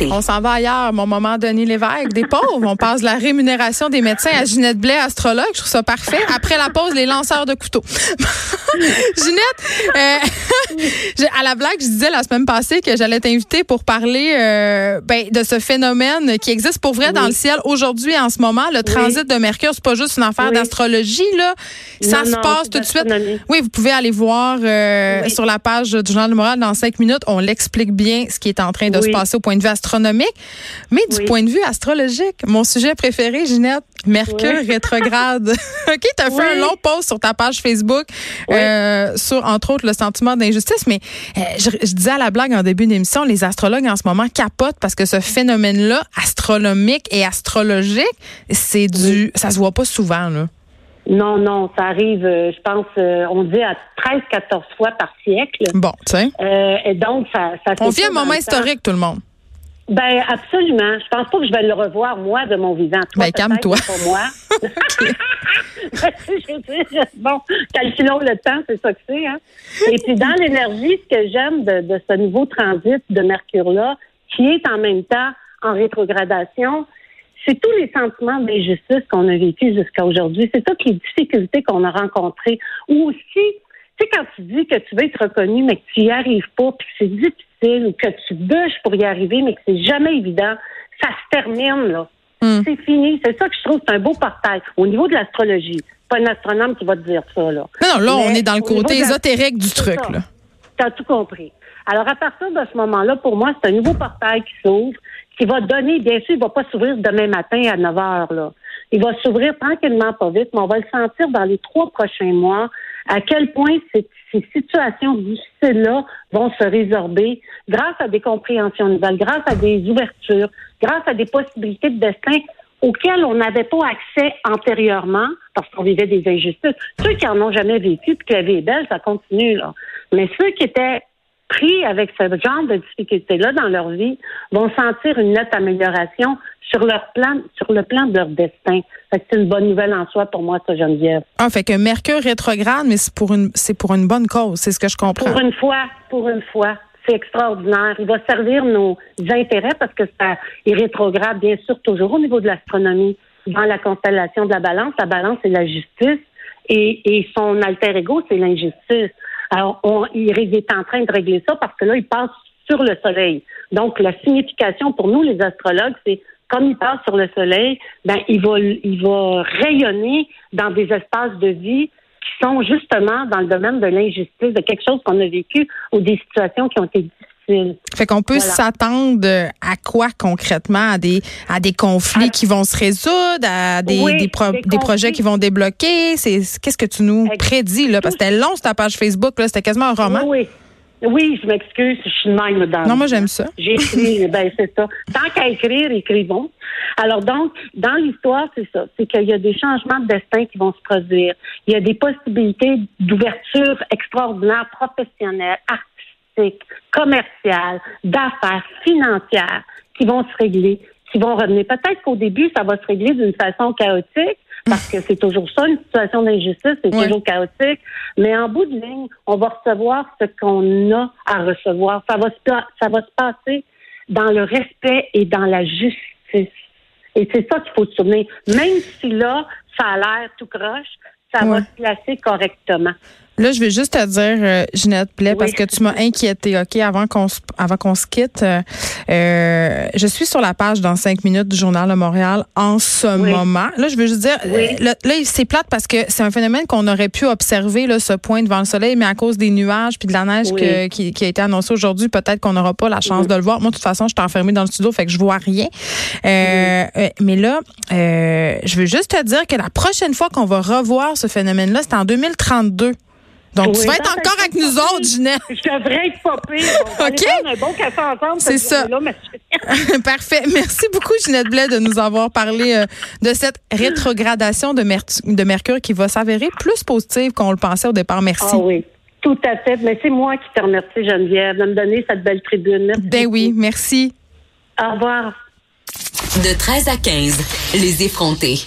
On s'en va ailleurs, mon moment Denis Lévesque, des pauvres. On passe la rémunération des médecins à Ginette Blais, astrologue. Je trouve ça parfait. Après la pause, les lanceurs de couteaux. Ginette, euh, à la blague, je disais la semaine passée que j'allais t'inviter pour parler euh, ben, de ce phénomène qui existe pour vrai dans le ciel aujourd'hui en ce moment. Le transit de Mercure, c'est pas juste une affaire d'astrologie, là. Ça se passe tout de suite. Oui, vous pouvez aller voir euh, sur la page du Journal de Moral dans cinq minutes. On l'explique bien ce qui est en train de se passer au point de vue astronomique, mais du point de vue astrologique. Mon sujet préféré, Ginette, Mercure rétrograde. OK, tu as fait un long post sur ta page Facebook euh, sur, entre autres, le sentiment d'injustice, mais euh, je, disais à la blague en début d'émission, les astrologues en ce moment capotent parce que ce phénomène-là, astronomique et astrologique, c'est du... Ça se voit pas souvent, là. Non, non, ça arrive, euh, je pense, on dit à 13-14 fois par siècle. Bon, tu sais. et donc, ça, ça On vit un moment historique, tout le monde. Ben absolument. Je pense pas que je vais le revoir moi de mon vivant. Toi, ben calme-toi. Pour moi. bon, calculons le temps, c'est ça que c'est. Hein? Et puis dans l'énergie, ce que j'aime de, ce nouveau transit de Mercure là, qui est en même temps en rétrogradation, c'est tous les sentiments d'injustice qu'on a vécu jusqu'à aujourd'hui. C'est toutes les difficultés qu'on a rencontrées. Ou aussi, tu sais, quand tu dis que tu veux être reconnu, mais que tu n'y arrives pas, puis que c'est difficile ou que tu bûches pour y arriver, mais que c'est jamais évident, ça se termine, là. Hmm. C'est fini. C'est ça que je trouve, c'est un beau portail. Au niveau de l'astrologie, pas un astronome qui va te dire ça, là. Non, là, on est dans le côté ésotérique du truc, là. Tu as tout compris. Alors, à partir de ce moment-là, pour moi, c'est un nouveau portail qui s'ouvre, qui va donner, bien sûr, il va pas s'ouvrir demain matin à 9 heures, là. Il va s'ouvrir tranquillement, pas vite, mais on va le sentir dans les trois prochains mois à quel point ces, situations difficiles-là vont se résorber grâce à des compréhensions nouvelles, grâce à des ouvertures, grâce à des possibilités de destin auxquelles on n'avait pas accès antérieurement parce qu'on vivait des injustices. Ceux qui en ont jamais vécu puis qui avaient belle, ça continue là. Mais ceux qui étaient pris avec ce genre de difficultés-là dans leur vie vont sentir une nette amélioration sur leur plan, sur le plan de leur destin. c'est une bonne nouvelle en soi pour moi, ça, Geneviève. Ah, fait que Mercure rétrograde, mais c'est pour une, c'est pour une bonne cause, c'est ce que je comprends. Pour une fois, pour une fois. C'est extraordinaire. Il va servir nos intérêts parce que ça, il rétrograde, bien sûr, toujours au niveau de l'astronomie. Dans la constellation de la balance, la balance, c'est la justice et, et son alter ego, c'est l'injustice. Alors, on, il est en train de régler ça parce que là, il passe sur le soleil. Donc, la signification pour nous, les astrologues, c'est comme il passe sur le soleil, ben il va il va rayonner dans des espaces de vie qui sont justement dans le domaine de l'injustice, de quelque chose qu'on a vécu ou des situations qui ont été difficiles. Fait qu'on peut s'attendre à quoi concrètement? À des à des conflits qui vont se résoudre, à des des, des, projets qui vont débloquer? C'est qu'est-ce que tu nous prédis là? Parce que c'était long ta page Facebook là, c'était quasiment un roman. Oui. Oui, je m'excuse, je suis même dans. Non, moi j'aime ça. J'ai écrit, ben c'est ça. Tant qu'à écrire, écrivons. Alors donc, dans l'histoire, c'est ça. C'est qu'il y a des changements de destin qui vont se produire. Il y a des possibilités d'ouverture extraordinaire, professionnelle, artistique, commerciale, d'affaires, financières, qui vont se régler, qui vont revenir. Peut-être qu'au début, ça va se régler d'une façon chaotique, parce que c'est toujours ça, une situation d'injustice, c'est toujours chaotique. Mais en bout de ligne, on va recevoir ce qu'on a à recevoir. Ça va, se, ça va se passer dans le respect et dans la justice. Et c'est ça qu'il faut se souvenir. Même si là, ça a l'air tout croche, ça va se placer correctement. Là, je vais juste te dire, euh, Ginette Play, parce que tu m'as inquiété, OK, avant qu'on se, avant qu'on se quitte. Euh, euh, je suis sur la page dans cinq minutes du Journal de Montréal en ce moment. Là, je veux juste dire, là, c'est plate parce que c'est un phénomène qu'on aurait pu observer, là, ce point devant le soleil, mais à cause des nuages puis de la neige qui, qui, a été annoncée aujourd'hui, peut-être qu'on n'aura pas la chance de le voir. Moi, de toute façon, je suis enfermée dans le studio, fait que je vois rien. mais là, je veux juste te dire que la prochaine fois qu'on va revoir ce phénomène-là, c'est en 2032. Donc, tu vas être encore avec nous autres, Ginette. Je devrais être pas pire. OK. un bon café ensemble. C'est ça. Parfait. Merci beaucoup, Ginette Blais, de nous avoir parlé euh, de cette rétrogradation de, de Mercure qui va s'avérer plus positive qu'on le pensait au départ. Merci. Ah oui. Tout à fait. Mais c'est moi qui te remercie, Geneviève, de me donner cette belle tribune. Merci ben oui, merci. Au revoir. De 13 à 15, les effrontés.